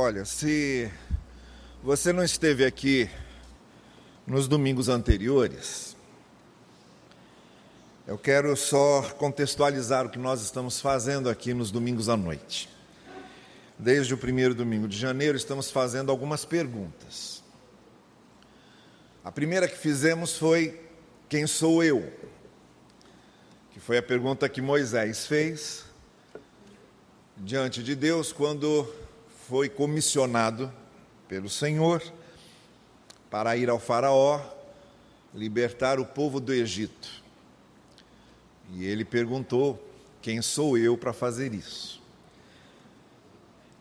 Olha, se você não esteve aqui nos domingos anteriores, eu quero só contextualizar o que nós estamos fazendo aqui nos domingos à noite. Desde o primeiro domingo de janeiro, estamos fazendo algumas perguntas. A primeira que fizemos foi: Quem sou eu? Que foi a pergunta que Moisés fez diante de Deus quando foi comissionado pelo Senhor para ir ao Faraó libertar o povo do Egito. E ele perguntou: Quem sou eu para fazer isso?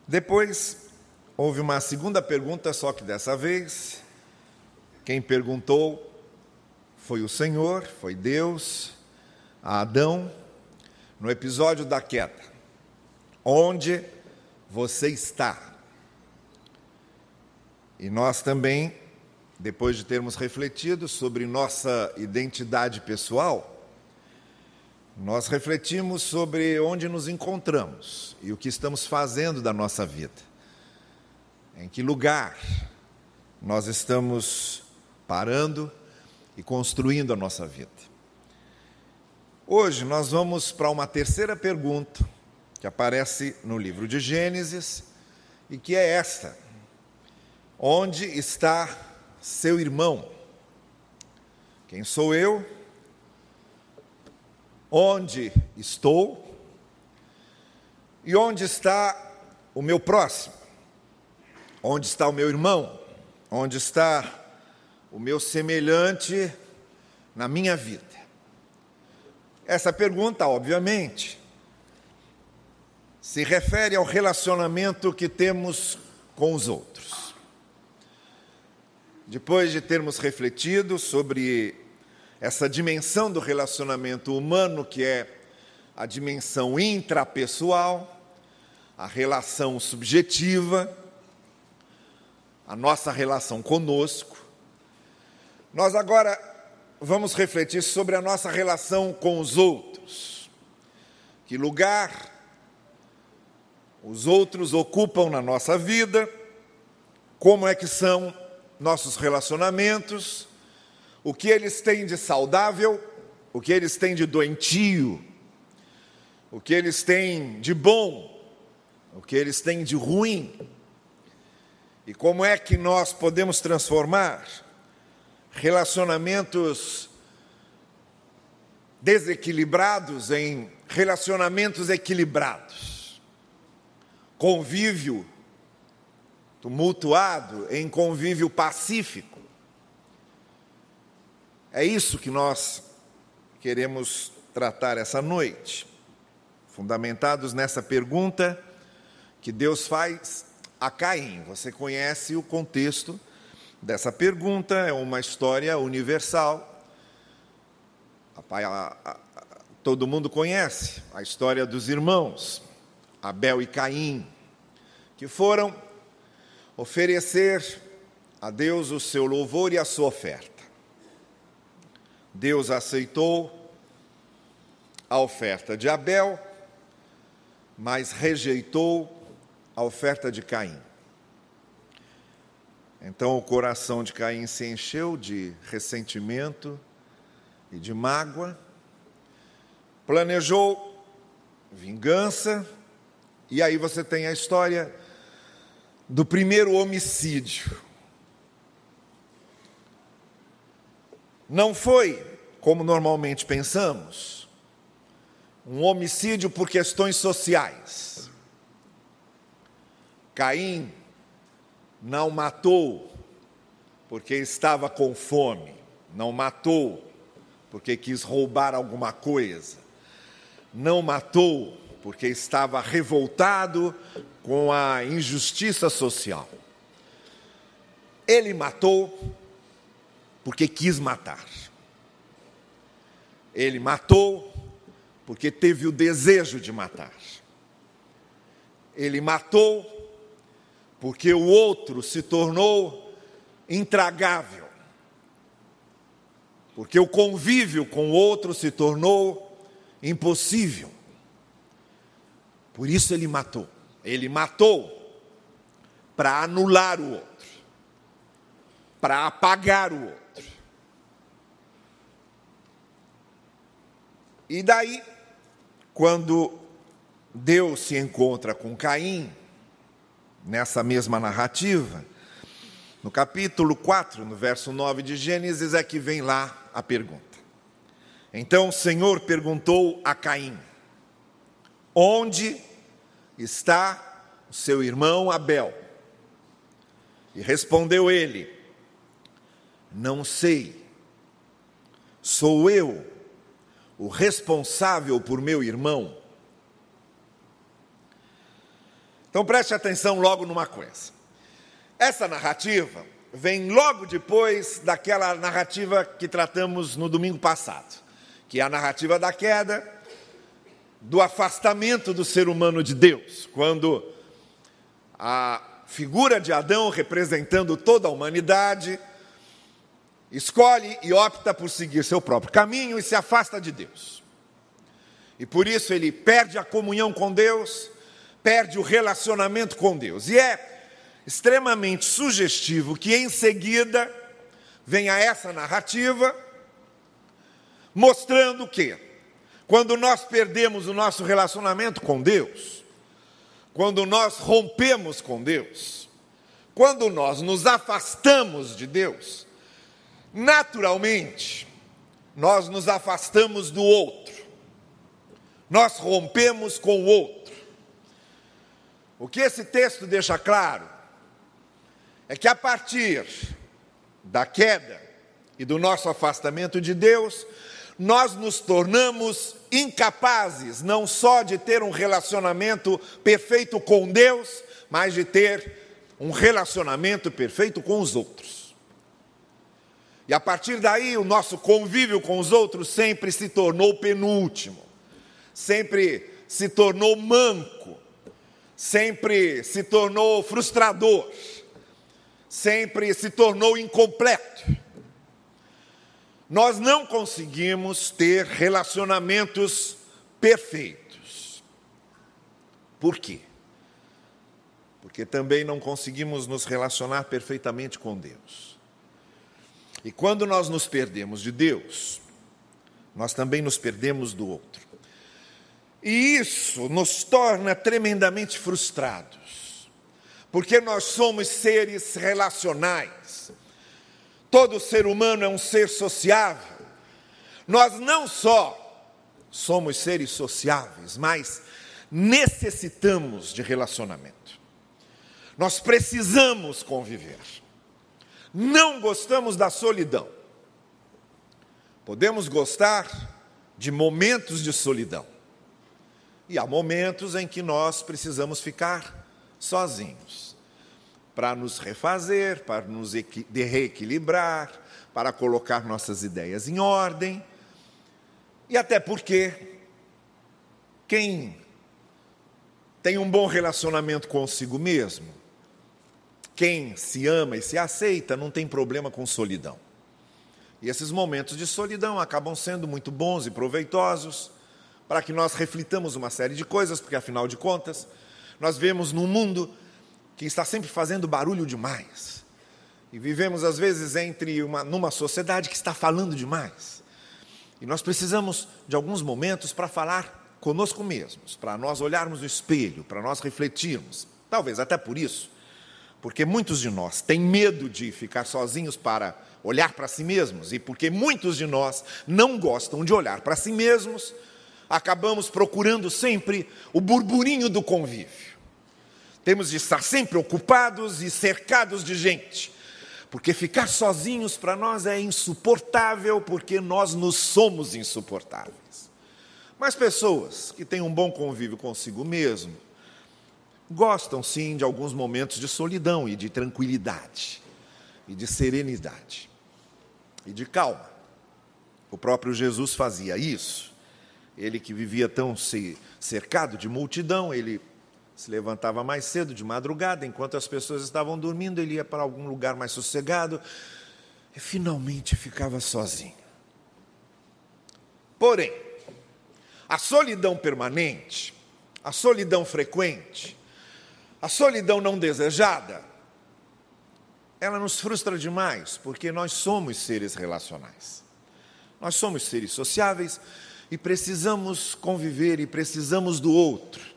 Depois houve uma segunda pergunta, só que dessa vez, quem perguntou foi o Senhor, foi Deus, a Adão, no episódio da queda, onde você está. E nós também, depois de termos refletido sobre nossa identidade pessoal, nós refletimos sobre onde nos encontramos e o que estamos fazendo da nossa vida. Em que lugar nós estamos parando e construindo a nossa vida. Hoje nós vamos para uma terceira pergunta que aparece no livro de Gênesis e que é esta: Onde está seu irmão? Quem sou eu? Onde estou? E onde está o meu próximo? Onde está o meu irmão? Onde está o meu semelhante na minha vida? Essa pergunta, obviamente, se refere ao relacionamento que temos com os outros. Depois de termos refletido sobre essa dimensão do relacionamento humano, que é a dimensão intrapessoal, a relação subjetiva, a nossa relação conosco, nós agora vamos refletir sobre a nossa relação com os outros. Que lugar os outros ocupam na nossa vida, como é que são nossos relacionamentos, o que eles têm de saudável, o que eles têm de doentio, o que eles têm de bom, o que eles têm de ruim, e como é que nós podemos transformar relacionamentos desequilibrados em relacionamentos equilibrados convívio tumultuado em convívio pacífico. É isso que nós queremos tratar essa noite, fundamentados nessa pergunta que Deus faz a Caim. Você conhece o contexto dessa pergunta, é uma história universal. Todo mundo conhece a história dos irmãos. Abel e Caim, que foram oferecer a Deus o seu louvor e a sua oferta. Deus aceitou a oferta de Abel, mas rejeitou a oferta de Caim. Então o coração de Caim se encheu de ressentimento e de mágoa, planejou vingança e aí você tem a história do primeiro homicídio. Não foi, como normalmente pensamos, um homicídio por questões sociais. Caim não matou porque estava com fome, não matou porque quis roubar alguma coisa, não matou porque estava revoltado com a injustiça social. Ele matou porque quis matar. Ele matou porque teve o desejo de matar. Ele matou porque o outro se tornou intragável. Porque o convívio com o outro se tornou impossível. Por isso ele matou. Ele matou para anular o outro, para apagar o outro. E daí, quando Deus se encontra com Caim, nessa mesma narrativa, no capítulo 4, no verso 9 de Gênesis, é que vem lá a pergunta. Então o Senhor perguntou a Caim: Onde está o seu irmão Abel? E respondeu ele: Não sei. Sou eu o responsável por meu irmão? Então preste atenção logo numa coisa. Essa narrativa vem logo depois daquela narrativa que tratamos no domingo passado, que é a narrativa da queda, do afastamento do ser humano de Deus, quando a figura de Adão, representando toda a humanidade, escolhe e opta por seguir seu próprio caminho e se afasta de Deus. E por isso ele perde a comunhão com Deus, perde o relacionamento com Deus. E é extremamente sugestivo que em seguida venha essa narrativa mostrando que quando nós perdemos o nosso relacionamento com Deus, quando nós rompemos com Deus, quando nós nos afastamos de Deus, naturalmente nós nos afastamos do outro, nós rompemos com o outro. O que esse texto deixa claro é que a partir da queda e do nosso afastamento de Deus, nós nos tornamos incapazes não só de ter um relacionamento perfeito com Deus, mas de ter um relacionamento perfeito com os outros. E a partir daí, o nosso convívio com os outros sempre se tornou penúltimo, sempre se tornou manco, sempre se tornou frustrador sempre se tornou incompleto. Nós não conseguimos ter relacionamentos perfeitos. Por quê? Porque também não conseguimos nos relacionar perfeitamente com Deus. E quando nós nos perdemos de Deus, nós também nos perdemos do outro. E isso nos torna tremendamente frustrados porque nós somos seres relacionais. Todo ser humano é um ser sociável. Nós não só somos seres sociáveis, mas necessitamos de relacionamento. Nós precisamos conviver. Não gostamos da solidão. Podemos gostar de momentos de solidão. E há momentos em que nós precisamos ficar sozinhos, para nos refazer, para nos reequilibrar, para colocar nossas ideias em ordem. E até porque quem tem um bom relacionamento consigo mesmo, quem se ama e se aceita, não tem problema com solidão. E esses momentos de solidão acabam sendo muito bons e proveitosos para que nós reflitamos uma série de coisas, porque afinal de contas, nós vemos num mundo que está sempre fazendo barulho demais. E vivemos, às vezes, entre uma, numa sociedade que está falando demais. E nós precisamos de alguns momentos para falar conosco mesmos, para nós olharmos no espelho, para nós refletirmos. Talvez até por isso, porque muitos de nós têm medo de ficar sozinhos para olhar para si mesmos, e porque muitos de nós não gostam de olhar para si mesmos, acabamos procurando sempre o burburinho do convívio. Temos de estar sempre ocupados e cercados de gente, porque ficar sozinhos para nós é insuportável, porque nós nos somos insuportáveis. Mas pessoas que têm um bom convívio consigo mesmo, gostam sim de alguns momentos de solidão e de tranquilidade, e de serenidade, e de calma. O próprio Jesus fazia isso. Ele que vivia tão cercado de multidão, ele se levantava mais cedo, de madrugada, enquanto as pessoas estavam dormindo, ele ia para algum lugar mais sossegado e finalmente ficava sozinho. Porém, a solidão permanente, a solidão frequente, A solidão não desejada, ela nos frustra demais, porque nós somos seres relacionais. Nós somos seres sociáveis e precisamos conviver e precisamos do outro.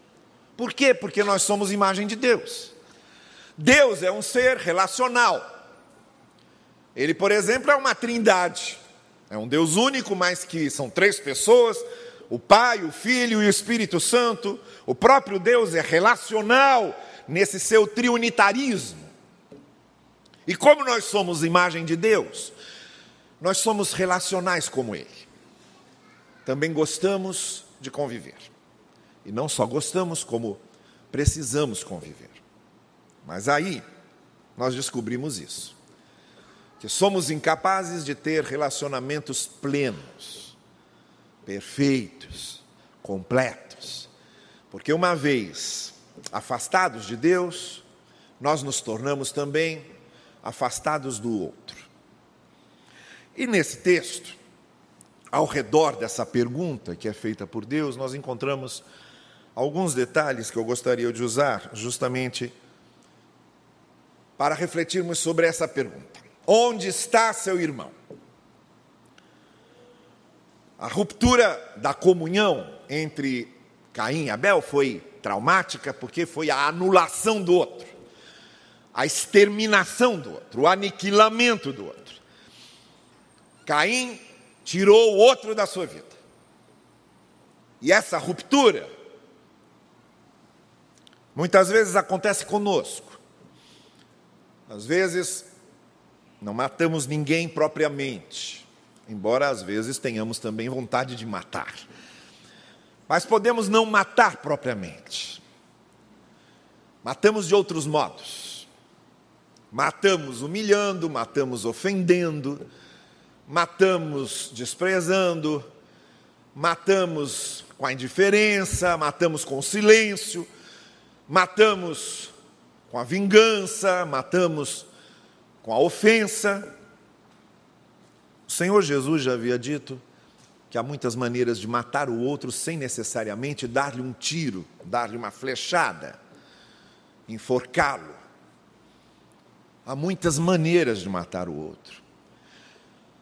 Por quê? Porque nós somos imagem de Deus. Deus é um ser relacional. Ele, por exemplo, é uma trindade. É um Deus único, mas que são três pessoas: o Pai, o Filho e o Espírito Santo. O próprio Deus é relacional nesse seu triunitarismo. E como nós somos imagem de Deus, nós somos relacionais como Ele. Também gostamos de conviver. E não só gostamos, como precisamos conviver. Mas aí nós descobrimos isso. Que somos incapazes de ter relacionamentos plenos, perfeitos, completos. Porque uma vez afastados de Deus, nós nos tornamos também afastados do outro. E nesse texto, ao redor dessa pergunta que é feita por Deus, nós encontramos alguns detalhes que eu gostaria de usar justamente para refletirmos sobre essa pergunta: Onde está seu irmão? A ruptura da comunhão entre Caim e Abel foi traumática porque foi a anulação do outro, a exterminação do outro, o aniquilamento do outro. Caim tirou o outro da sua vida. E essa ruptura muitas vezes acontece conosco. Às vezes não matamos ninguém propriamente, embora às vezes tenhamos também vontade de matar. Mas podemos não matar propriamente. Matamos de outros modos. Matamos humilhando, matamos ofendendo, matamos desprezando, matamos com a indiferença, matamos com o silêncio, matamos com a vingança, matamos com a ofensa. O Senhor Jesus já havia dito que há muitas maneiras de matar o outro sem necessariamente dar-lhe um tiro, dar-lhe uma flechada, enforcá-lo. Há muitas maneiras de matar o outro.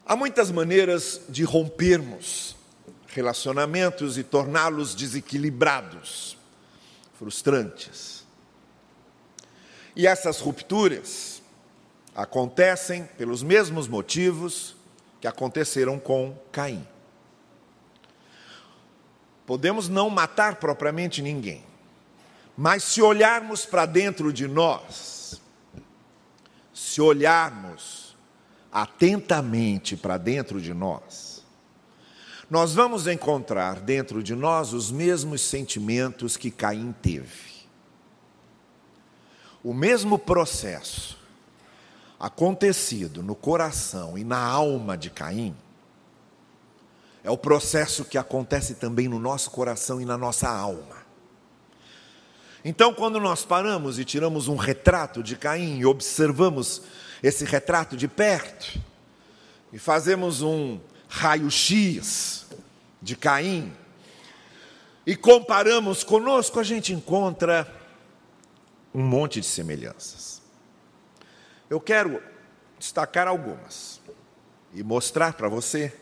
Há muitas maneiras de rompermos relacionamentos e torná-los desequilibrados, frustrantes. E essas rupturas acontecem pelos mesmos motivos que aconteceram com Caim. Podemos não matar propriamente ninguém, mas se olharmos para dentro de nós, se olharmos atentamente para dentro de nós, nós vamos encontrar dentro de nós os mesmos sentimentos que Caim teve. O mesmo processo acontecido no coração e na alma de Caim é o processo que acontece também no nosso coração e na nossa alma. Então, quando nós paramos e tiramos um retrato de Caim e observamos esse retrato de perto, e fazemos um raio-x de Caim, e comparamos conosco, a gente encontra um monte de semelhanças. Eu quero destacar algumas e mostrar para você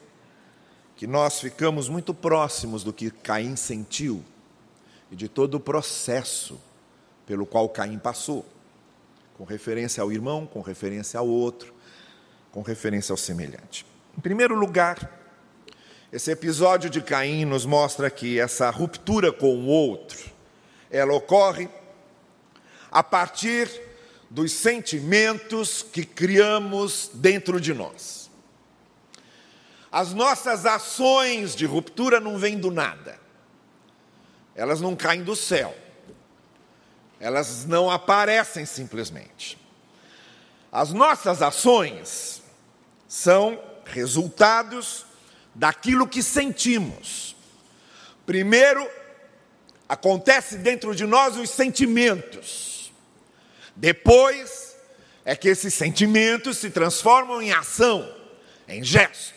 que nós ficamos muito próximos do que Caim sentiu e de todo o processo pelo qual Caim passou, com referência ao irmão, com referência ao outro, com referência ao semelhante. Em primeiro lugar, esse episódio de Caim nos mostra que essa ruptura com o outro, ela ocorre a partir dos sentimentos que criamos dentro de nós. As nossas ações de ruptura não vêm do nada. Elas não caem do céu. Elas não aparecem simplesmente. As nossas ações são resultados daquilo que sentimos. Primeiro, acontece dentro de nós os sentimentos. Depois, é que esses sentimentos se transformam em ação, em gesto.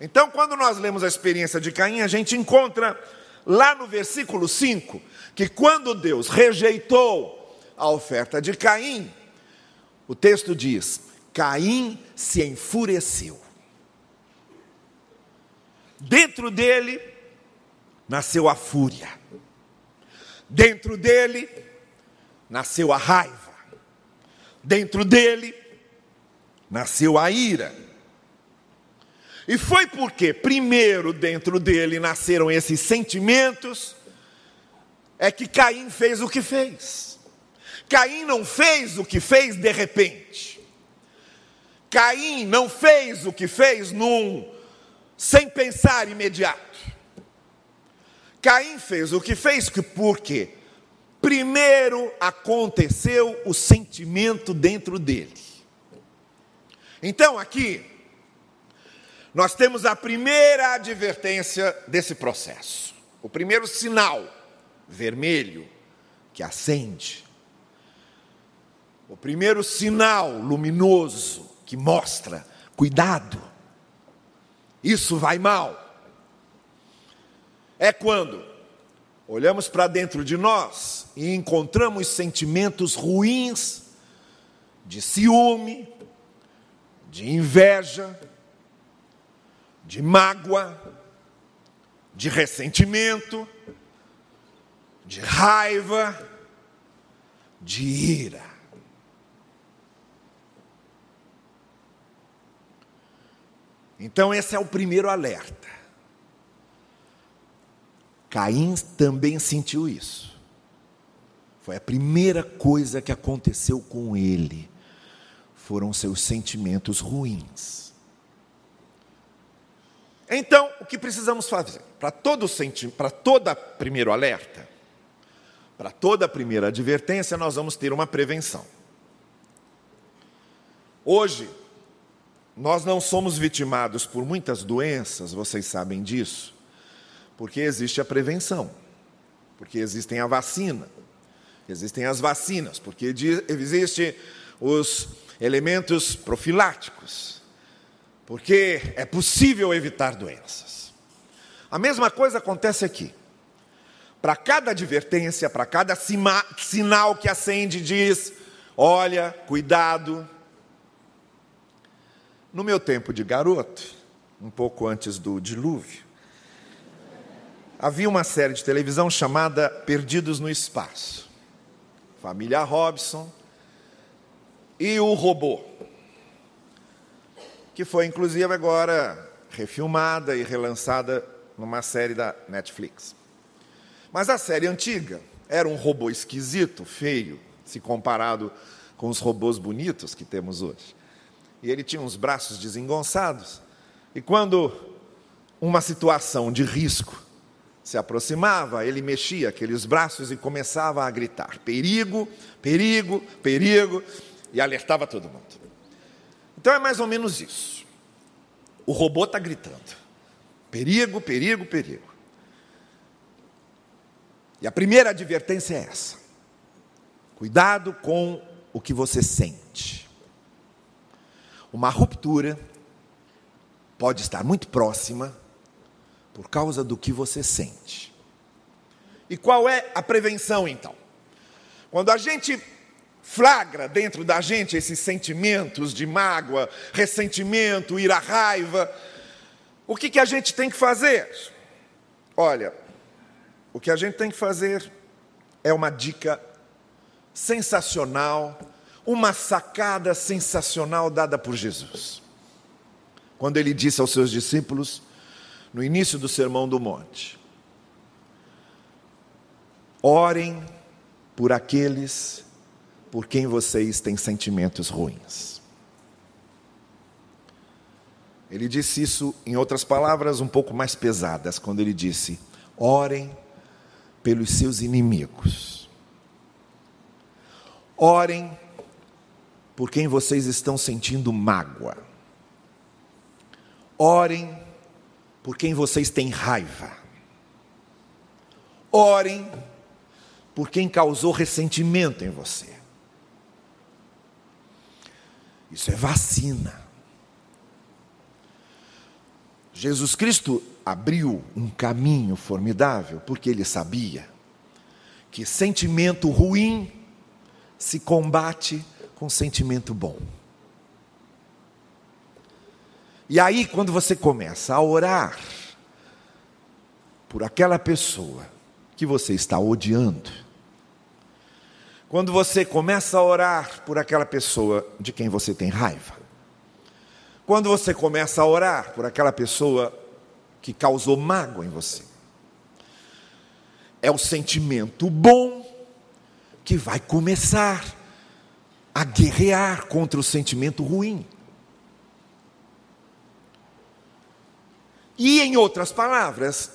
Então, quando nós lemos a experiência de Caim, a gente encontra lá no versículo 5, que quando Deus rejeitou a oferta de Caim, o texto diz: Caim se enfureceu. Dentro dele nasceu a fúria. Dentro dele nasceu a raiva. Dentro dele nasceu a ira. E foi porque, primeiro, dentro dele nasceram esses sentimentos, é que Caim fez o que fez. Caim não fez o que fez de repente. Caim não fez o que fez num sem pensar imediato. Caim fez o que fez porque primeiro aconteceu o sentimento dentro dele. Então aqui nós temos a primeira advertência desse processo. O primeiro sinal vermelho que acende. O primeiro sinal luminoso que mostra cuidado. Isso vai mal. É quando olhamos para dentro de nós e encontramos sentimentos ruins de ciúme, de inveja, de mágoa, de ressentimento, de raiva, de ira. Então, esse é o primeiro alerta. Caim também sentiu isso. Foi a primeira coisa que aconteceu com ele. Foram seus sentimentos ruins. Então, o que precisamos fazer? Para todo para toda primeiro alerta, para toda primeira advertência, nós vamos ter uma prevenção. Hoje, nós não somos vitimados por muitas doenças, vocês sabem disso, porque existe a prevenção, porque existem a vacina, existem as vacinas, porque existem os elementos profiláticos, porque é possível evitar doenças. A mesma coisa acontece aqui. Para cada advertência, para cada sinal que acende, diz: olha, cuidado, no meu tempo de garoto, um pouco antes do dilúvio, havia uma série de televisão chamada Perdidos no Espaço. Família Robson e o robô, que foi inclusive agora refilmada e relançada numa série da Netflix. Mas a série antiga era um robô esquisito, feio, se comparado com os robôs bonitos que temos hoje e ele tinha uns braços desengonçados. E quando uma situação de risco se aproximava, ele mexia aqueles braços e começava a gritar: perigo, perigo, perigo, e alertava todo mundo. Então é mais ou menos isso. O robô está gritando: perigo, perigo, perigo. E a primeira advertência é essa: cuidado com o que você sente. Uma ruptura pode estar muito próxima por causa do que você sente. E qual é a prevenção então? Quando a gente flagra dentro da gente esses sentimentos de mágoa, ressentimento, ira, raiva, o que, que a gente tem que fazer? Olha, o que a gente tem que fazer é uma dica sensacional uma sacada sensacional dada por Jesus. Quando ele disse aos seus discípulos, no início do Sermão do Monte: Orem por aqueles por quem vocês têm sentimentos ruins. Ele disse isso, em outras palavras, um pouco mais pesadas, quando ele disse: Orem pelos seus inimigos. Orem por quem vocês estão sentindo mágoa. Orem por quem vocês têm raiva. Orem por quem causou ressentimento em você. Isso é vacina. Jesus Cristo abriu um caminho formidável porque ele sabia que sentimento ruim se combate com sentimento bom. E aí, quando você começa a orar por aquela pessoa que você está odiando, quando você começa a orar por aquela pessoa de quem você tem raiva, quando você começa a orar por aquela pessoa que causou mágoa em você, é o sentimento bom que vai começar a guerrear contra o sentimento ruim. E em outras palavras,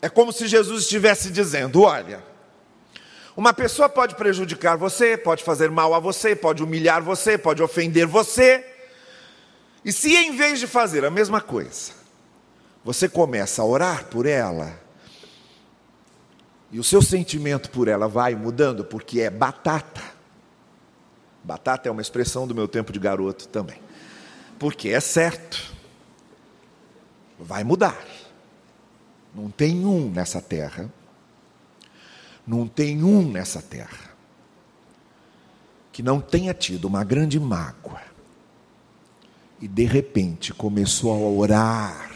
é como se Jesus estivesse dizendo: olha, uma pessoa pode prejudicar você, pode fazer mal a você, pode humilhar você, pode ofender você, e se em vez de fazer a mesma coisa, você começa a orar por ela, e o seu sentimento por ela vai mudando, porque é batata. Batata é uma expressão do meu tempo de garoto também. Porque é certo. Vai mudar. Não tem um nessa terra. Não tem um nessa terra que não tenha tido uma grande mágoa e de repente começou a orar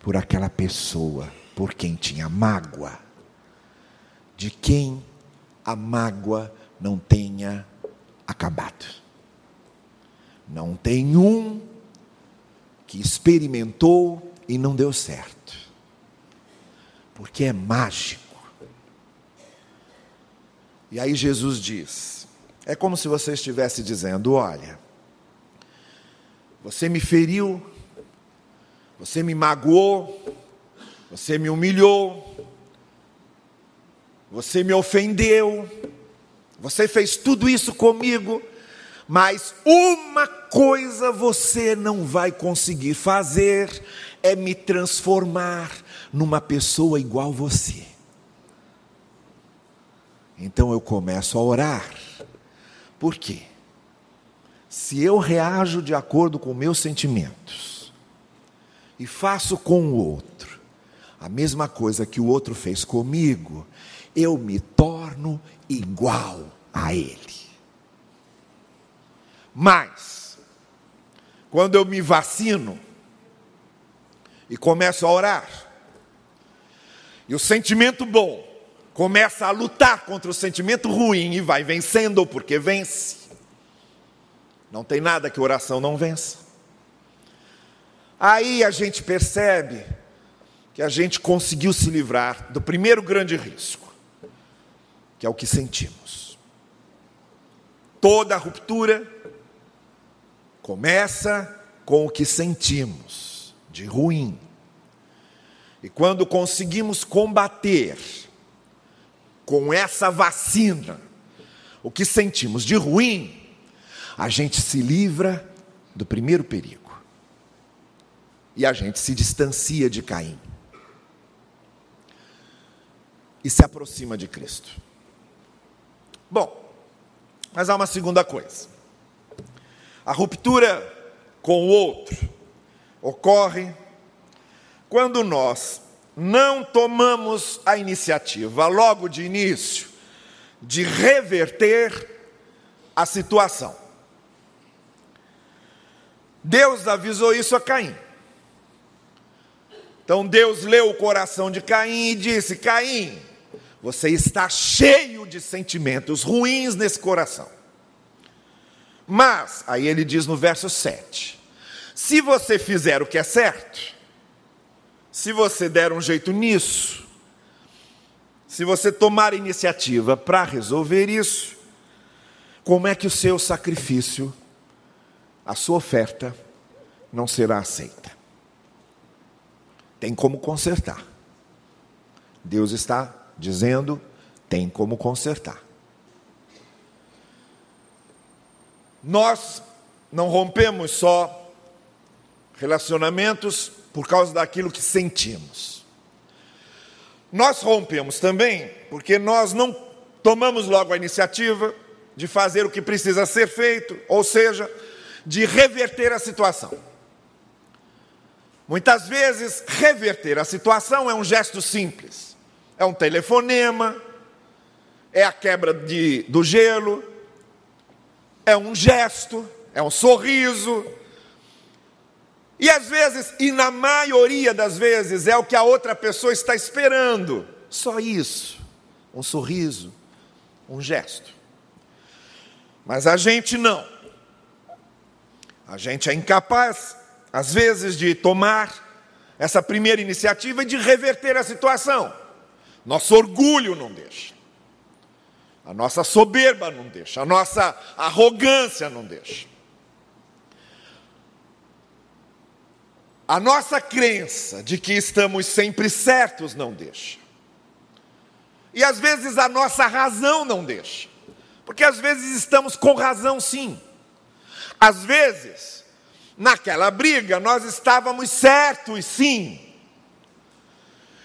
por aquela pessoa por quem tinha mágoa, de quem a mágoa não tenha acabado. Não tem um que experimentou e não deu certo, porque é mágico. E aí Jesus diz: é como se você estivesse dizendo: olha, você me feriu, você me magoou, você me humilhou, você me ofendeu, você fez tudo isso comigo, mas uma coisa você não vai conseguir fazer é me transformar numa pessoa igual você. Então eu começo a orar. Por quê? se eu reajo de acordo com meus sentimentos e faço com o outro a mesma coisa que o outro fez comigo, eu me torno igual a ele. Mas, quando eu me vacino e começo a orar, e o sentimento bom começa a lutar contra o sentimento ruim e vai vencendo, porque vence, não tem nada que oração não vença. Aí a gente percebe que a gente conseguiu se livrar do primeiro grande risco, que é o que sentimos. Toda ruptura começa com o que sentimos de ruim. E quando conseguimos combater com essa vacina o que sentimos de ruim, a gente se livra do primeiro perigo. E a gente se distancia de Caim. E se aproxima de Cristo. Bom, mas há uma segunda coisa. A ruptura com o outro ocorre quando nós não tomamos a iniciativa logo de início de reverter a situação. Deus avisou isso a Caim. Então Deus leu o coração de Caim e disse: Caim, você está cheio de sentimentos ruins nesse coração. Mas, aí ele diz no verso 7: se você fizer o que é certo, se você der um jeito nisso, se você tomar iniciativa para resolver isso, como é que o seu sacrifício a sua oferta não será aceita. Tem como consertar. Deus está dizendo: tem como consertar. Nós não rompemos só relacionamentos por causa daquilo que sentimos. Nós rompemos também porque nós não tomamos logo a iniciativa de fazer o que precisa ser feito, ou seja, de reverter a situação. Muitas vezes, reverter a situação é um gesto simples. É um telefonema, é a quebra de, do gelo, é um gesto, é um sorriso. E às vezes, e na maioria das vezes, é o que a outra pessoa está esperando. Só isso. Um sorriso, um gesto. Mas a gente não. A gente é incapaz às vezes, de tomar essa primeira iniciativa e de reverter a situação. Nosso orgulho não deixa, a nossa soberba não deixa, a nossa arrogância não deixa. A nossa crença de que estamos sempre certos não deixa. E às vezes a nossa razão não deixa. Porque às vezes estamos com razão sim. Às vezes naquela briga nós estávamos certos, sim.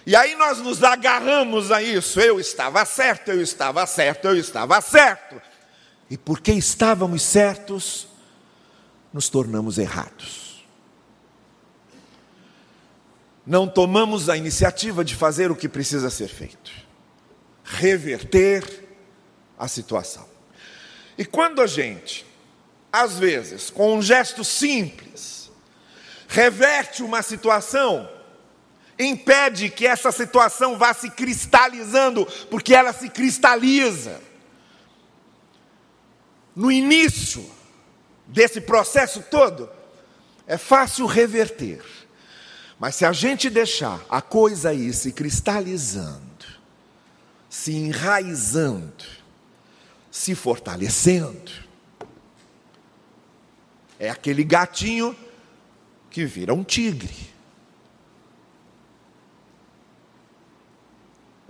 E aí nós nos agarramos a isso. Eu estava certo, eu estava certo, eu estava certo. E porque estávamos certos, nos tornamos errados. Não tomamos a iniciativa de fazer o que precisa ser feito reverter a situação. E quando a gente às vezes, com um gesto simples, reverte uma situação, impede que essa situação vá se cristalizando, porque ela se cristaliza. No início desse processo todo, é fácil reverter. Mas se a gente deixar a coisa aí se cristalizando, se enraizando, se fortalecendo, é aquele gatinho que vira um tigre.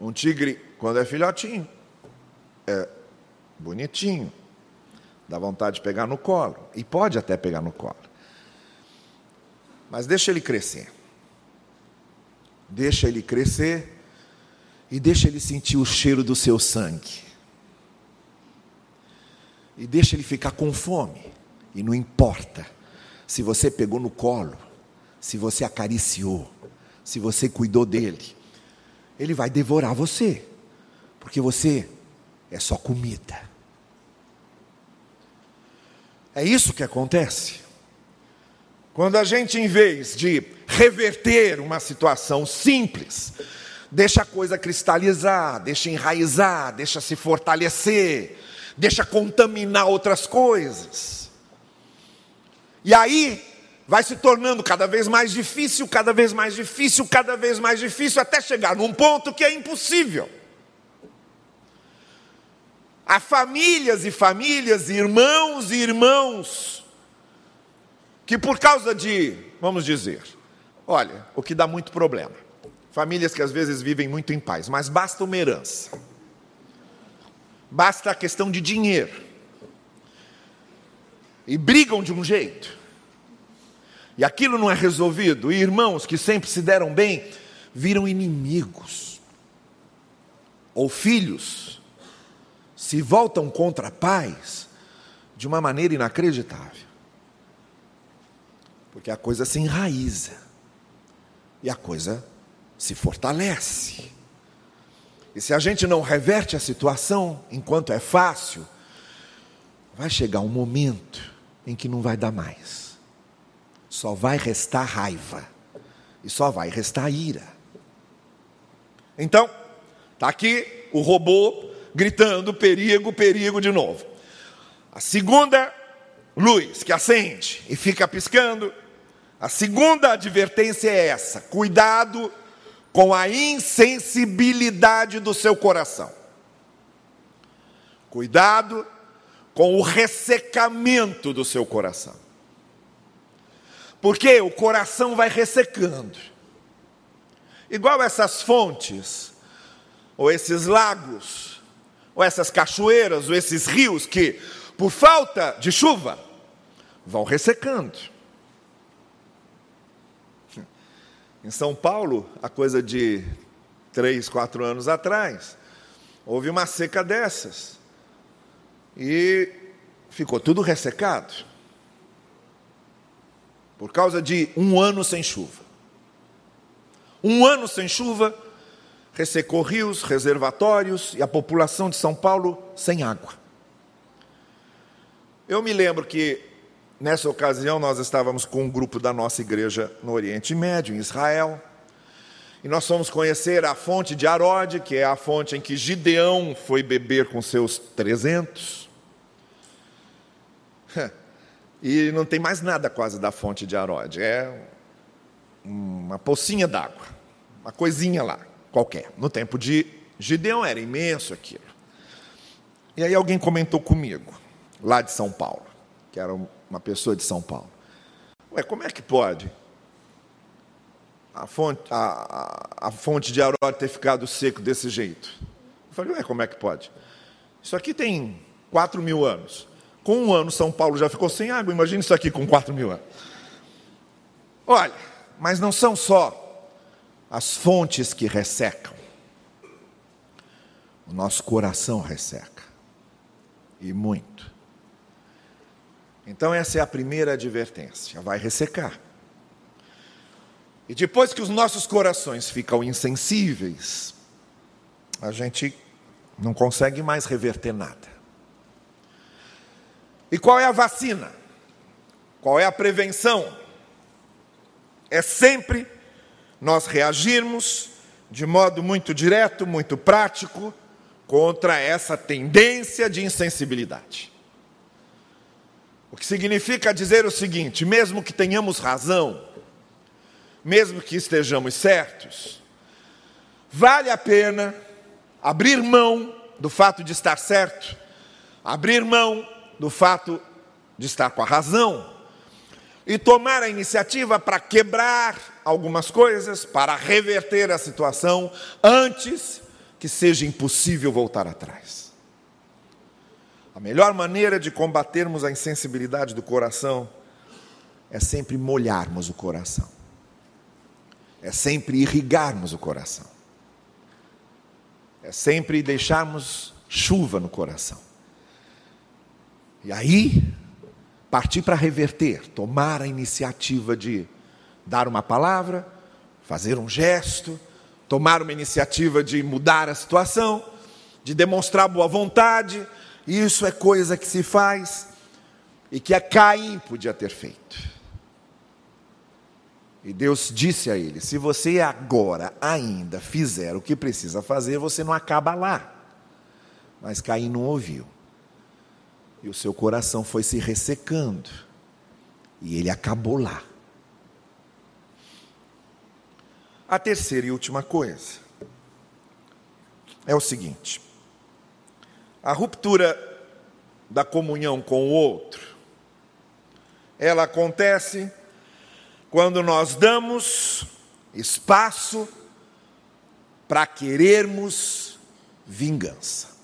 Um tigre, quando é filhotinho, é bonitinho, dá vontade de pegar no colo, e pode até pegar no colo. Mas deixa ele crescer. Deixa ele crescer e deixa ele sentir o cheiro do seu sangue. E deixa ele ficar com fome. E não importa se você pegou no colo, se você acariciou, se você cuidou dele, ele vai devorar você, porque você é só comida. É isso que acontece. Quando a gente, em vez de reverter uma situação simples, deixa a coisa cristalizar, deixa enraizar, deixa se fortalecer, deixa contaminar outras coisas. E aí vai se tornando cada vez mais difícil, cada vez mais difícil, cada vez mais difícil, até chegar num ponto que é impossível. Há famílias e famílias, irmãos e irmãos, que por causa de, vamos dizer, olha, o que dá muito problema. Famílias que às vezes vivem muito em paz, mas basta uma herança, basta a questão de dinheiro, e brigam de um jeito, e aquilo não é resolvido, e irmãos que sempre se deram bem viram inimigos, ou filhos se voltam contra pais de uma maneira inacreditável, porque a coisa se enraiza e a coisa se fortalece. E se a gente não reverte a situação enquanto é fácil, vai chegar um momento em que não vai dar mais. Só vai restar raiva e só vai restar ira. Então, está aqui o robô gritando perigo, perigo de novo. A segunda luz que acende e fica piscando, a segunda advertência é essa: cuidado com a insensibilidade do seu coração. Cuidado com o ressecamento do seu coração. Porque o coração vai ressecando. Igual essas fontes, ou esses lagos, ou essas cachoeiras, ou esses rios que, por falta de chuva, vão ressecando. Em São Paulo, a coisa de três, quatro anos atrás, houve uma seca dessas e ficou tudo ressecado. Por causa de um ano sem chuva. Um ano sem chuva, ressecou rios, reservatórios e a população de São Paulo sem água. Eu me lembro que nessa ocasião nós estávamos com um grupo da nossa igreja no Oriente Médio, em Israel, e nós fomos conhecer a fonte de Arode, que é a fonte em que Gideão foi beber com seus 300. E não tem mais nada quase da fonte de Arode, é uma pocinha d'água, uma coisinha lá qualquer. No tempo de Gideão era imenso aquilo. E aí alguém comentou comigo, lá de São Paulo, que era uma pessoa de São Paulo. Ué, como é que pode a fonte, a, a, a fonte de Arora ter ficado seco desse jeito? Eu falei, ué, como é que pode? Isso aqui tem 4 mil anos. Com um ano, São Paulo já ficou sem água. Imagina isso aqui com 4 mil anos. Olha, mas não são só as fontes que ressecam. O nosso coração resseca. E muito. Então, essa é a primeira advertência: vai ressecar. E depois que os nossos corações ficam insensíveis, a gente não consegue mais reverter nada. E qual é a vacina? Qual é a prevenção? É sempre nós reagirmos de modo muito direto, muito prático, contra essa tendência de insensibilidade. O que significa dizer o seguinte: mesmo que tenhamos razão, mesmo que estejamos certos, vale a pena abrir mão do fato de estar certo, abrir mão do fato de estar com a razão, e tomar a iniciativa para quebrar algumas coisas, para reverter a situação antes que seja impossível voltar atrás. A melhor maneira de combatermos a insensibilidade do coração é sempre molharmos o coração, é sempre irrigarmos o coração, é sempre deixarmos chuva no coração. E aí partir para reverter, tomar a iniciativa de dar uma palavra, fazer um gesto, tomar uma iniciativa de mudar a situação, de demonstrar boa vontade. Isso é coisa que se faz e que a Caim podia ter feito. E Deus disse a ele: se você agora ainda fizer o que precisa fazer, você não acaba lá. Mas Caim não ouviu. E o seu coração foi se ressecando. E ele acabou lá. A terceira e última coisa é o seguinte: a ruptura da comunhão com o outro, ela acontece quando nós damos espaço para querermos vingança.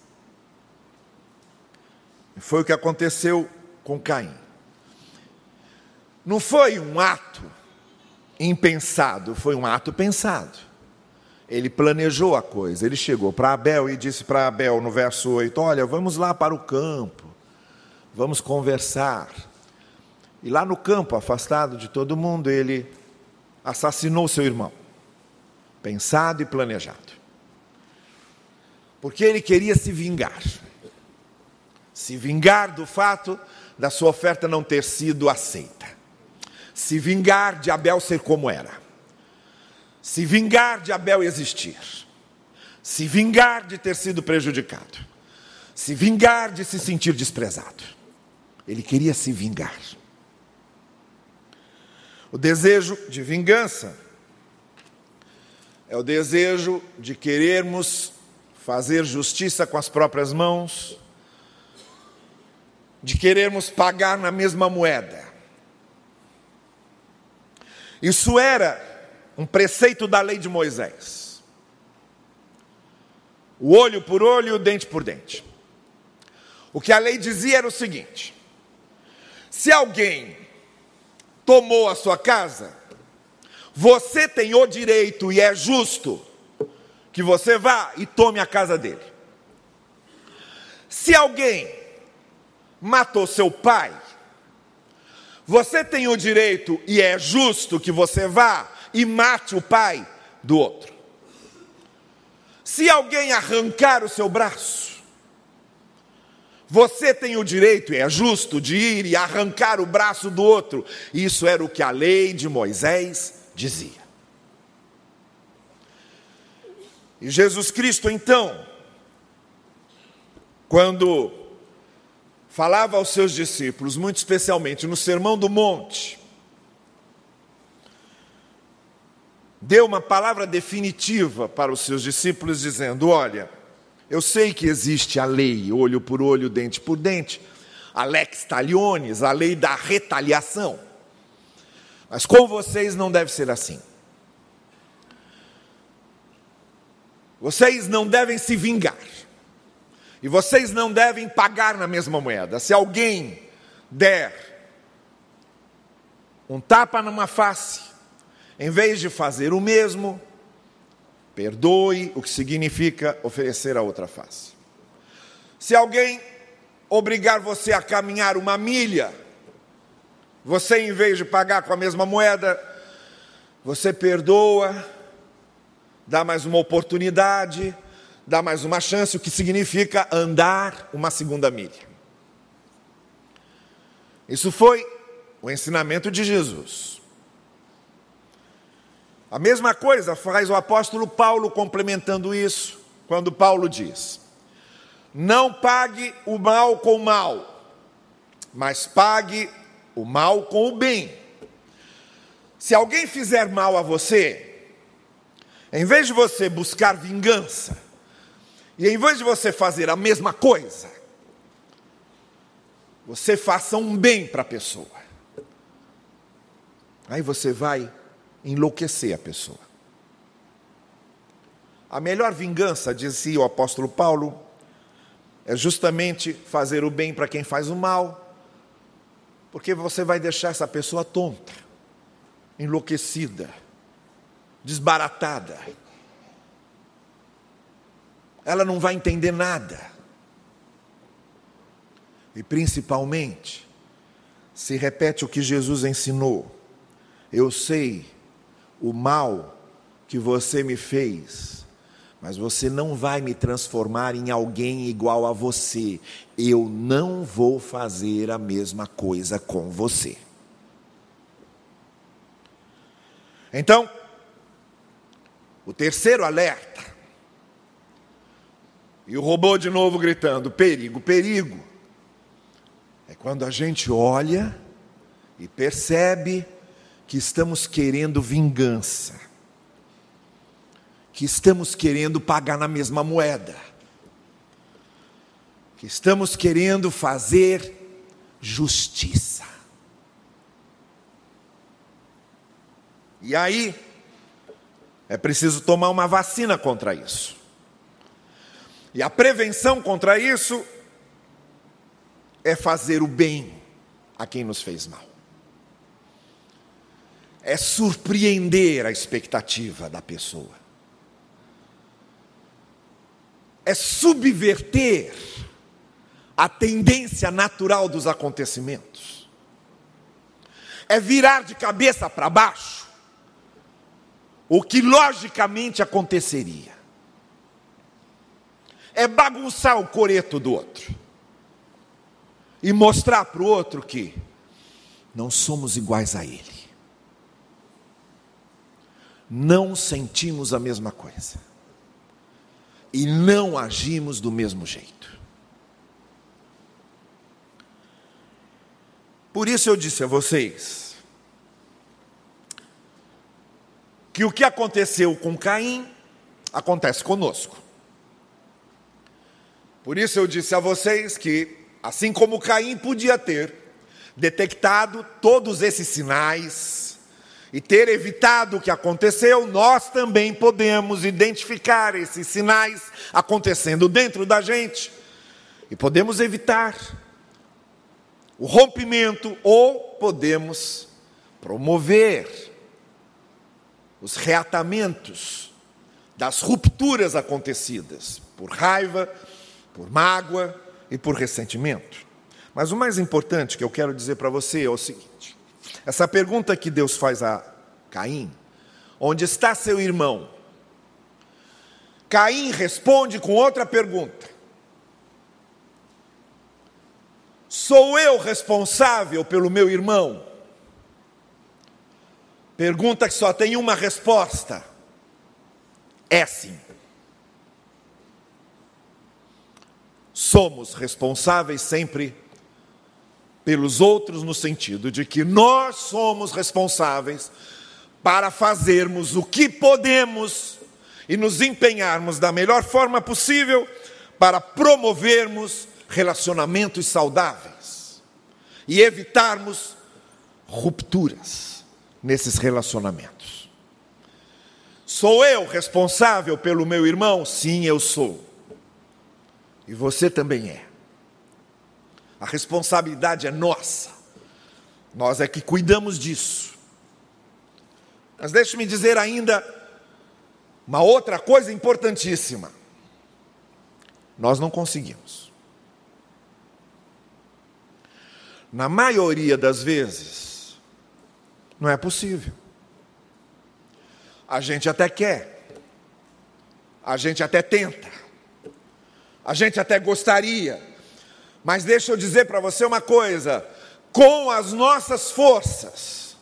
Foi o que aconteceu com Caim. Não foi um ato impensado, foi um ato pensado. Ele planejou a coisa, ele chegou para Abel e disse para Abel no verso 8: Olha, vamos lá para o campo, vamos conversar. E lá no campo, afastado de todo mundo, ele assassinou seu irmão, pensado e planejado, porque ele queria se vingar se vingar do fato da sua oferta não ter sido aceita, se vingar de Abel ser como era, se vingar de Abel existir, se vingar de ter sido prejudicado, se vingar de se sentir desprezado. Ele queria se vingar. O desejo de vingança é o desejo de querermos fazer justiça com as próprias mãos, de querermos pagar na mesma moeda. Isso era um preceito da lei de Moisés. O olho por olho, o dente por dente. O que a lei dizia era o seguinte: se alguém tomou a sua casa, você tem o direito e é justo que você vá e tome a casa dele. Se alguém matou seu pai, você tem o direito e é justo que você vá e mate o pai do outro. Se alguém arrancar o seu braço, você tem o direito, e é justo, de ir e arrancar o braço do outro. Isso era o que a lei de Moisés dizia. E Jesus Cristo, então, quando falava aos seus discípulos, muito especialmente no Sermão do Monte, deu uma palavra definitiva para os seus discípulos, dizendo: Olha, eu sei que existe a lei, olho por olho, dente por dente, a lex talionis, a lei da retaliação. Mas com vocês não deve ser assim. Vocês não devem se vingar. E vocês não devem pagar na mesma moeda. Se alguém der um tapa numa face, em vez de fazer o mesmo, perdoe, o que significa oferecer a outra face. Se alguém obrigar você a caminhar uma milha, você, em vez de pagar com a mesma moeda, você perdoa, dá mais uma oportunidade, dá mais uma chance, o que significa andar uma segunda milha. Isso foi o ensinamento de Jesus. A mesma coisa faz o apóstolo Paulo complementando isso, quando Paulo diz: Não pague o mal com o mal, mas pague o mal com o bem. Se alguém fizer mal a você, em vez de você buscar vingança, e em vez de você fazer a mesma coisa, você faça um bem para a pessoa. Aí você vai enlouquecer a pessoa. A melhor vingança, dizia o apóstolo Paulo, é justamente fazer o bem para quem faz o mal, porque você vai deixar essa pessoa tonta, enlouquecida, desbaratada. Ela não vai entender nada. E principalmente, se repete o que Jesus ensinou. Eu sei o mal que você me fez, mas você não vai me transformar em alguém igual a você. Eu não vou fazer a mesma coisa com você. Então, o terceiro alerta, e o robô de novo gritando: perigo, perigo. É quando a gente olha e percebe que estamos querendo vingança, que estamos querendo pagar na mesma moeda, que estamos querendo fazer justiça. E aí, é preciso tomar uma vacina contra isso. E a prevenção contra isso é fazer o bem a quem nos fez mal. É surpreender a expectativa da pessoa, é subverter a tendência natural dos acontecimentos, é virar de cabeça para baixo o que logicamente aconteceria, é bagunçar o coreto do outro e mostrar para o outro que não somos iguais a ele não sentimos a mesma coisa e não agimos do mesmo jeito. Por isso eu disse a vocês que o que aconteceu com Caim acontece conosco. Por isso eu disse a vocês que, assim como Caim podia ter detectado todos esses sinais, e ter evitado o que aconteceu, nós também podemos identificar esses sinais acontecendo dentro da gente. E podemos evitar o rompimento ou podemos promover os reatamentos das rupturas acontecidas por raiva, por mágoa e por ressentimento. Mas o mais importante que eu quero dizer para você é o seguinte: essa pergunta que Deus faz a Caim, onde está seu irmão? Caim responde com outra pergunta: Sou eu responsável pelo meu irmão? Pergunta que só tem uma resposta: é sim. Somos responsáveis sempre pelos outros, no sentido de que nós somos responsáveis para fazermos o que podemos e nos empenharmos da melhor forma possível para promovermos relacionamentos saudáveis e evitarmos rupturas nesses relacionamentos. Sou eu responsável pelo meu irmão? Sim, eu sou. E você também é. A responsabilidade é nossa. Nós é que cuidamos disso. Mas deixe-me dizer ainda uma outra coisa importantíssima. Nós não conseguimos. Na maioria das vezes, não é possível. A gente até quer, a gente até tenta, a gente até gostaria, mas deixa eu dizer para você uma coisa: com as nossas forças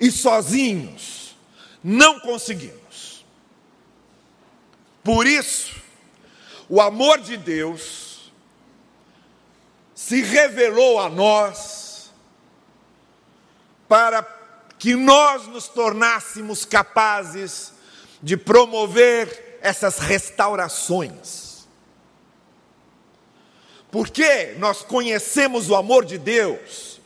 e sozinhos, não conseguimos. Por isso, o amor de Deus se revelou a nós para que nós nos tornássemos capazes de promover essas restaurações porque nós conhecemos o amor de Deus,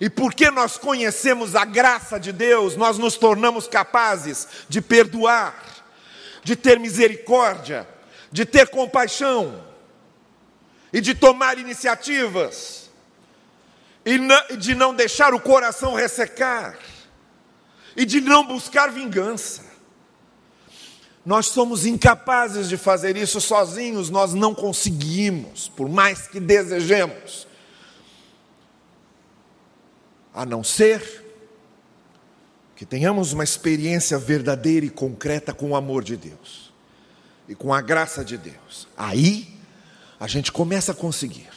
e porque nós conhecemos a graça de Deus, nós nos tornamos capazes de perdoar, de ter misericórdia, de ter compaixão, e de tomar iniciativas, e de não deixar o coração ressecar, e de não buscar vingança. Nós somos incapazes de fazer isso sozinhos, nós não conseguimos, por mais que desejemos. A não ser que tenhamos uma experiência verdadeira e concreta com o amor de Deus e com a graça de Deus. Aí a gente começa a conseguir.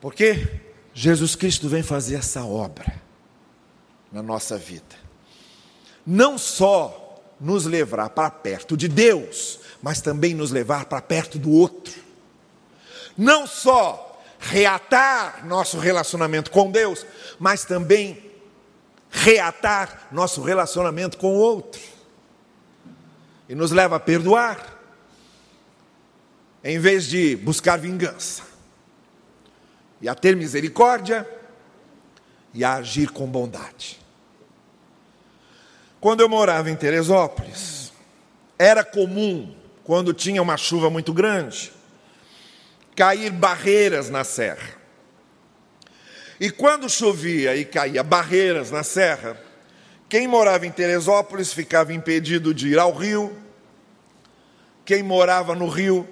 Porque Jesus Cristo vem fazer essa obra na nossa vida. Não só nos levar para perto de Deus, mas também nos levar para perto do outro. Não só reatar nosso relacionamento com Deus, mas também reatar nosso relacionamento com o outro. E nos leva a perdoar, em vez de buscar vingança, e a ter misericórdia e a agir com bondade. Quando eu morava em Teresópolis, era comum, quando tinha uma chuva muito grande, cair barreiras na serra. E quando chovia e caía barreiras na serra, quem morava em Teresópolis ficava impedido de ir ao rio, quem morava no rio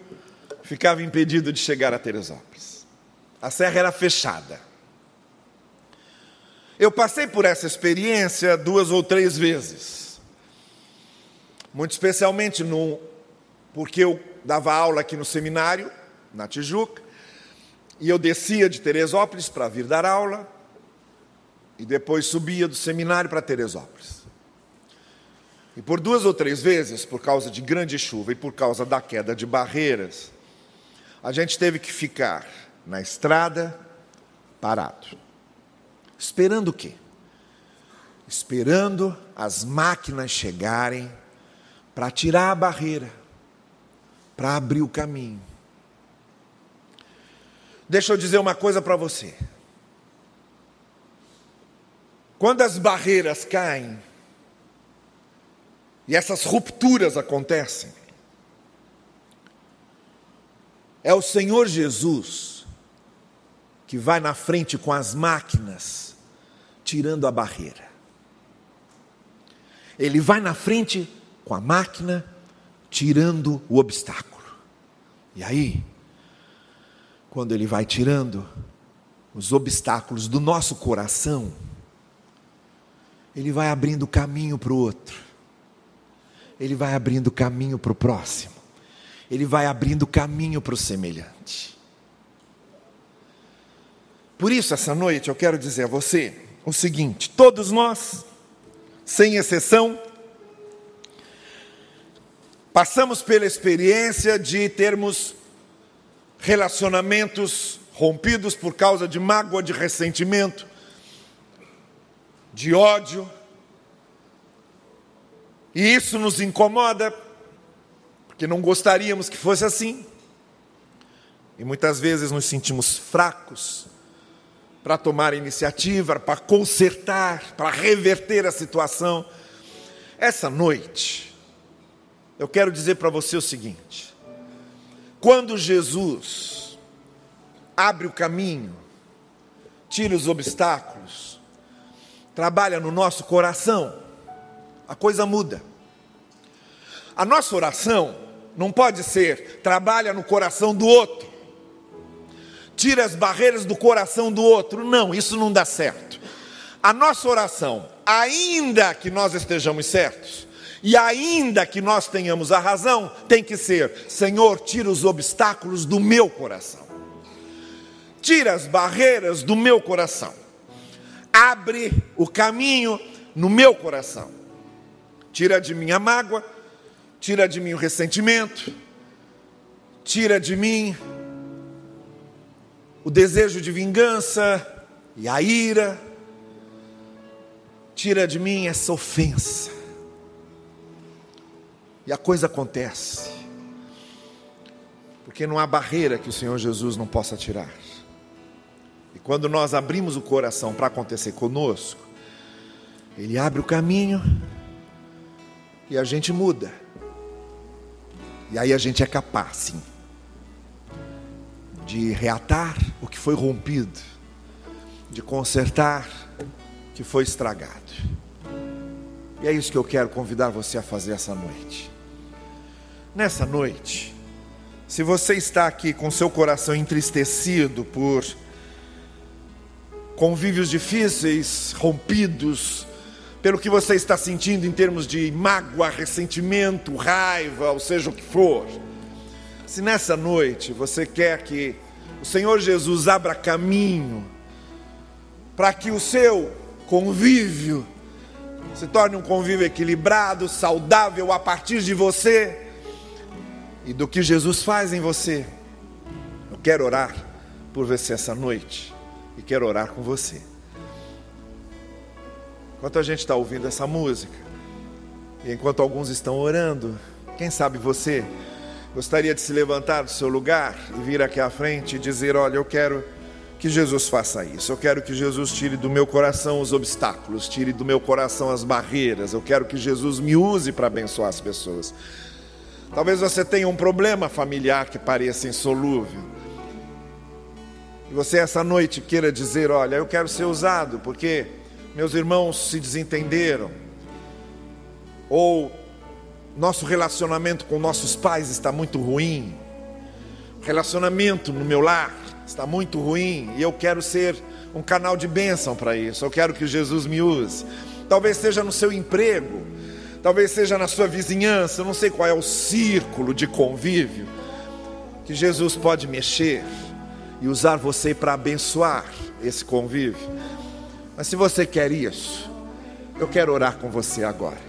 ficava impedido de chegar a Teresópolis. A serra era fechada. Eu passei por essa experiência duas ou três vezes. Muito especialmente no, porque eu dava aula aqui no seminário, na Tijuca, e eu descia de Teresópolis para vir dar aula, e depois subia do seminário para Teresópolis. E por duas ou três vezes, por causa de grande chuva e por causa da queda de barreiras, a gente teve que ficar na estrada parado. Esperando o quê? Esperando as máquinas chegarem para tirar a barreira, para abrir o caminho. Deixa eu dizer uma coisa para você. Quando as barreiras caem e essas rupturas acontecem, é o Senhor Jesus que vai na frente com as máquinas tirando a barreira. Ele vai na frente com a máquina, tirando o obstáculo. E aí, quando ele vai tirando os obstáculos do nosso coração, Ele vai abrindo caminho para o outro, ele vai abrindo caminho para o próximo, ele vai abrindo caminho para o semelhante. Por isso, essa noite eu quero dizer a você o seguinte: todos nós, sem exceção, passamos pela experiência de termos relacionamentos rompidos por causa de mágoa, de ressentimento, de ódio. E isso nos incomoda, porque não gostaríamos que fosse assim. E muitas vezes nos sentimos fracos para tomar iniciativa, para consertar, para reverter a situação. Essa noite, eu quero dizer para você o seguinte: quando Jesus abre o caminho, tira os obstáculos, trabalha no nosso coração, a coisa muda. A nossa oração não pode ser trabalha no coração do outro, tira as barreiras do coração do outro. Não, isso não dá certo. A nossa oração, ainda que nós estejamos certos, e ainda que nós tenhamos a razão, tem que ser: Senhor, tira os obstáculos do meu coração, tira as barreiras do meu coração, abre o caminho no meu coração, tira de mim a mágoa, tira de mim o ressentimento, tira de mim o desejo de vingança e a ira, tira de mim essa ofensa e a coisa acontece. Porque não há barreira que o Senhor Jesus não possa tirar. E quando nós abrimos o coração para acontecer conosco, Ele abre o caminho e a gente muda. E aí a gente é capaz, sim, de reatar o que foi rompido, de consertar o que foi estragado. E é isso que eu quero convidar você a fazer essa noite. Nessa noite, se você está aqui com seu coração entristecido por convívios difíceis, rompidos, pelo que você está sentindo em termos de mágoa, ressentimento, raiva, ou seja o que for. Se nessa noite você quer que o Senhor Jesus abra caminho para que o seu convívio se torne um convívio equilibrado, saudável a partir de você, e do que Jesus faz em você. Eu quero orar por você essa noite e quero orar com você. Enquanto a gente está ouvindo essa música, e enquanto alguns estão orando, quem sabe você gostaria de se levantar do seu lugar e vir aqui à frente e dizer: Olha, eu quero que Jesus faça isso. Eu quero que Jesus tire do meu coração os obstáculos, tire do meu coração as barreiras. Eu quero que Jesus me use para abençoar as pessoas. Talvez você tenha um problema familiar que pareça insolúvel. E você essa noite queira dizer: Olha, eu quero ser usado porque meus irmãos se desentenderam. Ou nosso relacionamento com nossos pais está muito ruim. O relacionamento no meu lar está muito ruim e eu quero ser um canal de bênção para isso. Eu quero que Jesus me use. Talvez seja no seu emprego talvez seja na sua vizinhança, eu não sei qual é o círculo de convívio, que Jesus pode mexer e usar você para abençoar esse convívio. Mas se você quer isso, eu quero orar com você agora.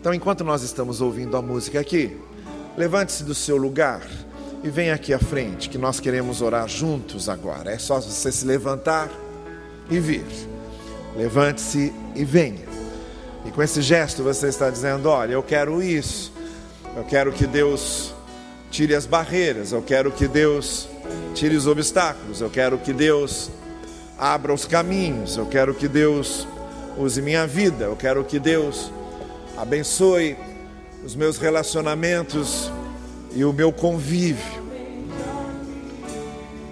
Então, enquanto nós estamos ouvindo a música aqui, levante-se do seu lugar e venha aqui à frente, que nós queremos orar juntos agora. É só você se levantar e vir. Levante-se e venha. E com esse gesto você está dizendo: olha, eu quero isso. Eu quero que Deus tire as barreiras. Eu quero que Deus tire os obstáculos. Eu quero que Deus abra os caminhos. Eu quero que Deus use minha vida. Eu quero que Deus abençoe os meus relacionamentos e o meu convívio.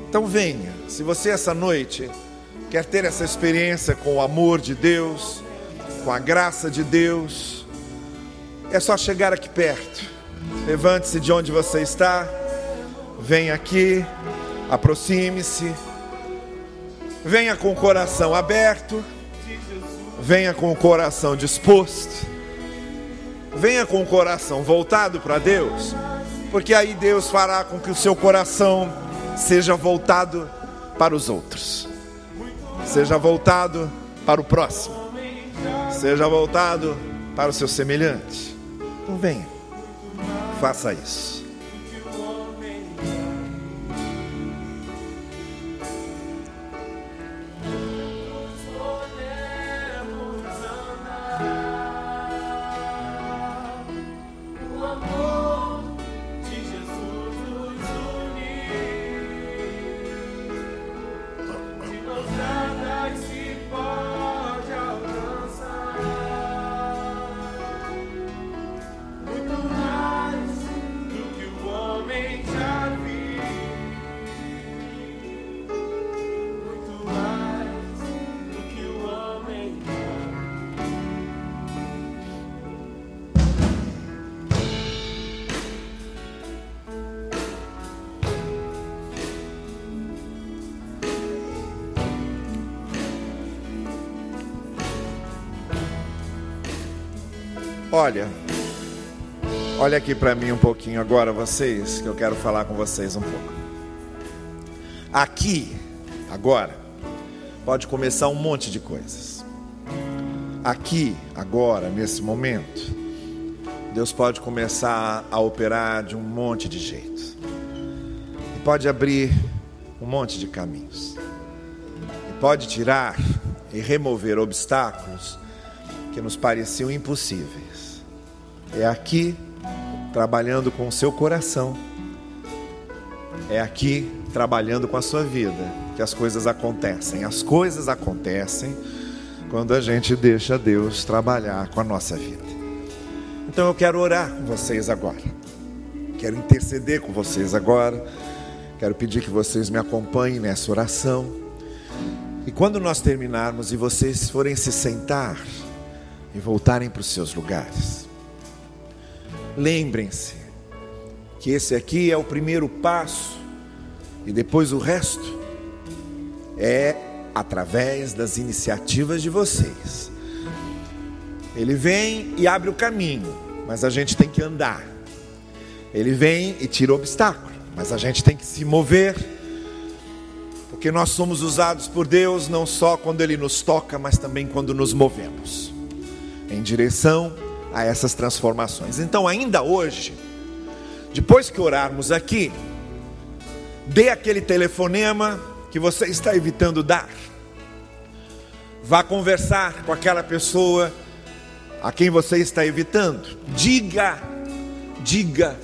Então venha, se você essa noite quer ter essa experiência com o amor de Deus, com a graça de Deus. É só chegar aqui perto. Levante-se de onde você está. Venha aqui. Aproxime-se. Venha com o coração aberto. venha com o coração disposto, venha com o coração voltado para Deus, porque aí Deus fará com que o seu coração seja voltado para os outros, seja voltado para o próximo, seja voltado para o seu semelhante. Então venha, faça isso. Olha aqui para mim um pouquinho agora, vocês, que eu quero falar com vocês um pouco. Aqui, agora, pode começar um monte de coisas. Aqui, agora, nesse momento, Deus pode começar a operar de um monte de jeitos. E pode abrir um monte de caminhos. E pode tirar e remover obstáculos que nos pareciam impossíveis é aqui trabalhando com o seu coração. É aqui trabalhando com a sua vida que as coisas acontecem. As coisas acontecem quando a gente deixa Deus trabalhar com a nossa vida. Então eu quero orar com vocês agora. Quero interceder com vocês agora. Quero pedir que vocês me acompanhem nessa oração. E quando nós terminarmos e vocês forem se sentar e voltarem para os seus lugares, Lembrem-se que esse aqui é o primeiro passo e depois o resto é através das iniciativas de vocês. Ele vem e abre o caminho, mas a gente tem que andar. Ele vem e tira o obstáculo, mas a gente tem que se mover. Porque nós somos usados por Deus não só quando Ele nos toca, mas também quando nos movemos em direção a essas transformações. Então, ainda hoje, depois que orarmos aqui, dê aquele telefonema que você está evitando dar. Vá conversar com aquela pessoa a quem você está evitando. Diga, diga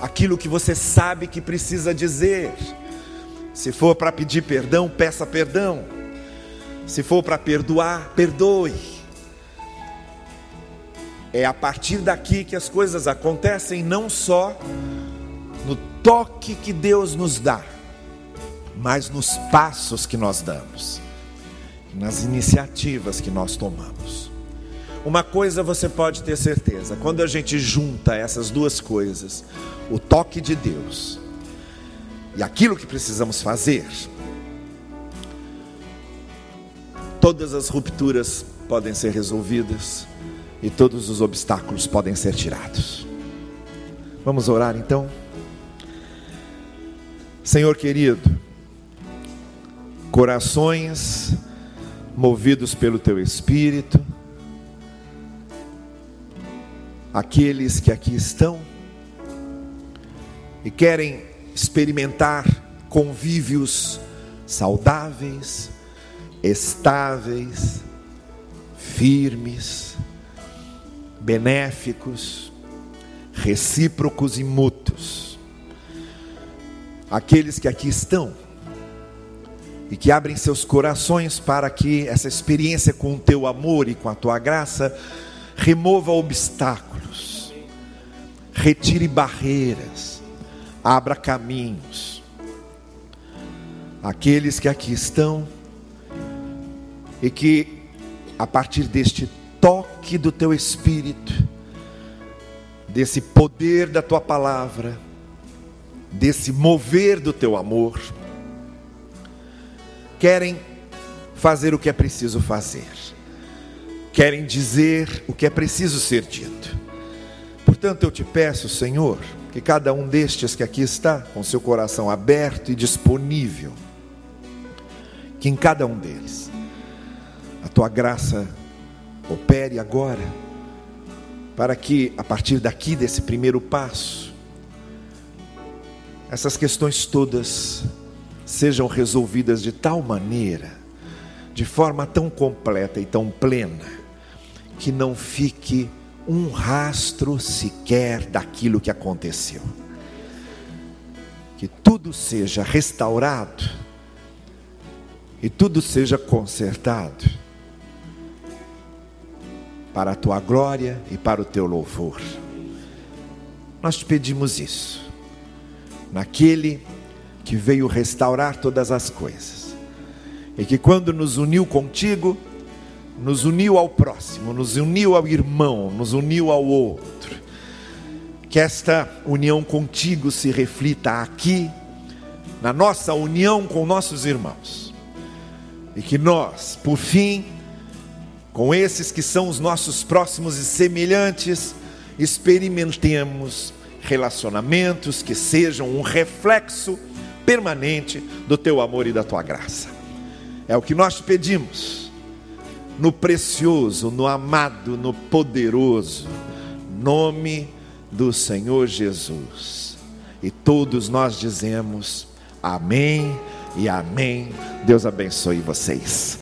aquilo que você sabe que precisa dizer. Se for para pedir perdão, peça perdão. Se for para perdoar, perdoe. É a partir daqui que as coisas acontecem, não só no toque que Deus nos dá, mas nos passos que nós damos, nas iniciativas que nós tomamos. Uma coisa você pode ter certeza: quando a gente junta essas duas coisas, o toque de Deus e aquilo que precisamos fazer, todas as rupturas podem ser resolvidas e todos os obstáculos podem ser tirados. Vamos orar então? Senhor querido, corações movidos pelo teu espírito, aqueles que aqui estão e querem experimentar convívios saudáveis, estáveis, firmes, benéficos, recíprocos e mútuos. Aqueles que aqui estão e que abrem seus corações para que essa experiência com o teu amor e com a tua graça remova obstáculos, retire barreiras, abra caminhos. Aqueles que aqui estão e que a partir deste toque do teu espírito, desse poder da tua palavra, desse mover do teu amor, querem fazer o que é preciso fazer. querem dizer o que é preciso ser dito. Portanto, eu te peço, Senhor, que cada um destes que aqui está, com seu coração aberto e disponível, que em cada um deles a tua graça opere agora, para que a partir daqui, desse primeiro passo, essas questões todas sejam resolvidas de tal maneira, de forma tão completa e tão plena, que não fique um rastro sequer daquilo que aconteceu. Que tudo seja restaurado e tudo seja consertado para a tua glória e para o teu louvor. Nós te pedimos isso, naquele que veio restaurar todas as coisas, e que quando nos uniu contigo, nos uniu ao próximo, nos uniu ao irmão, nos uniu ao outro. Que esta união contigo se reflita aqui, na nossa união com nossos irmãos, e que nós, por fim, com esses que são os nossos próximos e semelhantes, experimentemos relacionamentos que sejam um reflexo permanente do teu amor e da tua graça. É o que nós te pedimos, no precioso, no amado, no poderoso nome do Senhor Jesus. E todos nós dizemos amém e amém. Deus abençoe vocês.